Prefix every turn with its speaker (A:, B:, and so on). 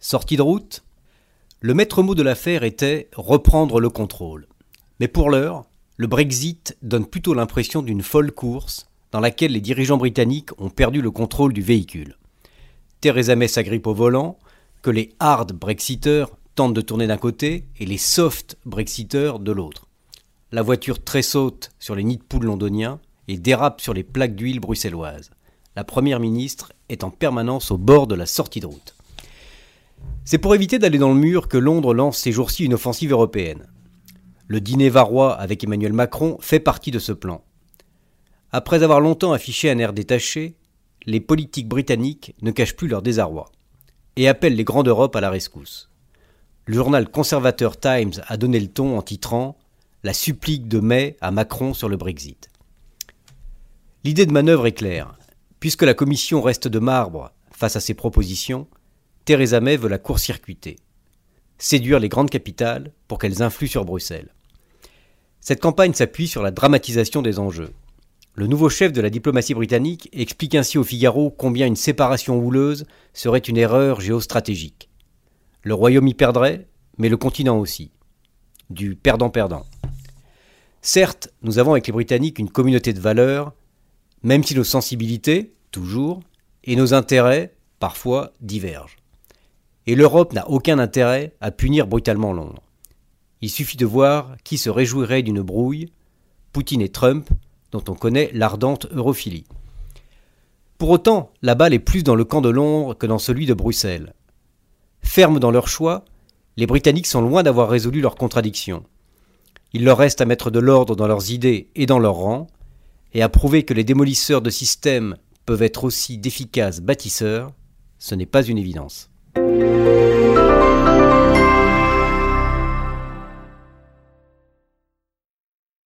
A: Sortie de route Le maître mot de l'affaire était reprendre le contrôle. Mais pour l'heure, le Brexit donne plutôt l'impression d'une folle course dans laquelle les dirigeants britanniques ont perdu le contrôle du véhicule. Theresa May s'agrippe au volant, que les hard Brexiteurs tentent de tourner d'un côté et les soft Brexiteurs de l'autre. La voiture tressaute sur les nids de poules londoniens et dérape sur les plaques d'huile bruxelloises. La première ministre est en permanence au bord de la sortie de route. C'est pour éviter d'aller dans le mur que Londres lance ces jours-ci une offensive européenne. Le dîner varois avec Emmanuel Macron fait partie de ce plan. Après avoir longtemps affiché un air détaché, les politiques britanniques ne cachent plus leur désarroi et appellent les grands d'Europe à la rescousse. Le journal conservateur Times a donné le ton en titrant La supplique de mai à Macron sur le Brexit. L'idée de manœuvre est claire. Puisque la Commission reste de marbre face à ces propositions, Theresa May veut la court-circuiter, séduire les grandes capitales pour qu'elles influent sur Bruxelles. Cette campagne s'appuie sur la dramatisation des enjeux. Le nouveau chef de la diplomatie britannique explique ainsi au Figaro combien une séparation houleuse serait une erreur géostratégique. Le Royaume y perdrait, mais le continent aussi. Du perdant-perdant. Certes, nous avons avec les Britanniques une communauté de valeurs, même si nos sensibilités, toujours, et nos intérêts, parfois, divergent. Et l'Europe n'a aucun intérêt à punir brutalement Londres. Il suffit de voir qui se réjouirait d'une brouille, Poutine et Trump, dont on connaît l'ardente europhilie. Pour autant, la balle est plus dans le camp de Londres que dans celui de Bruxelles. Fermes dans leur choix, les Britanniques sont loin d'avoir résolu leurs contradictions. Il leur reste à mettre de l'ordre dans leurs idées et dans leurs rangs, et à prouver que les démolisseurs de systèmes peuvent être aussi d'efficaces bâtisseurs, ce n'est pas une évidence. Música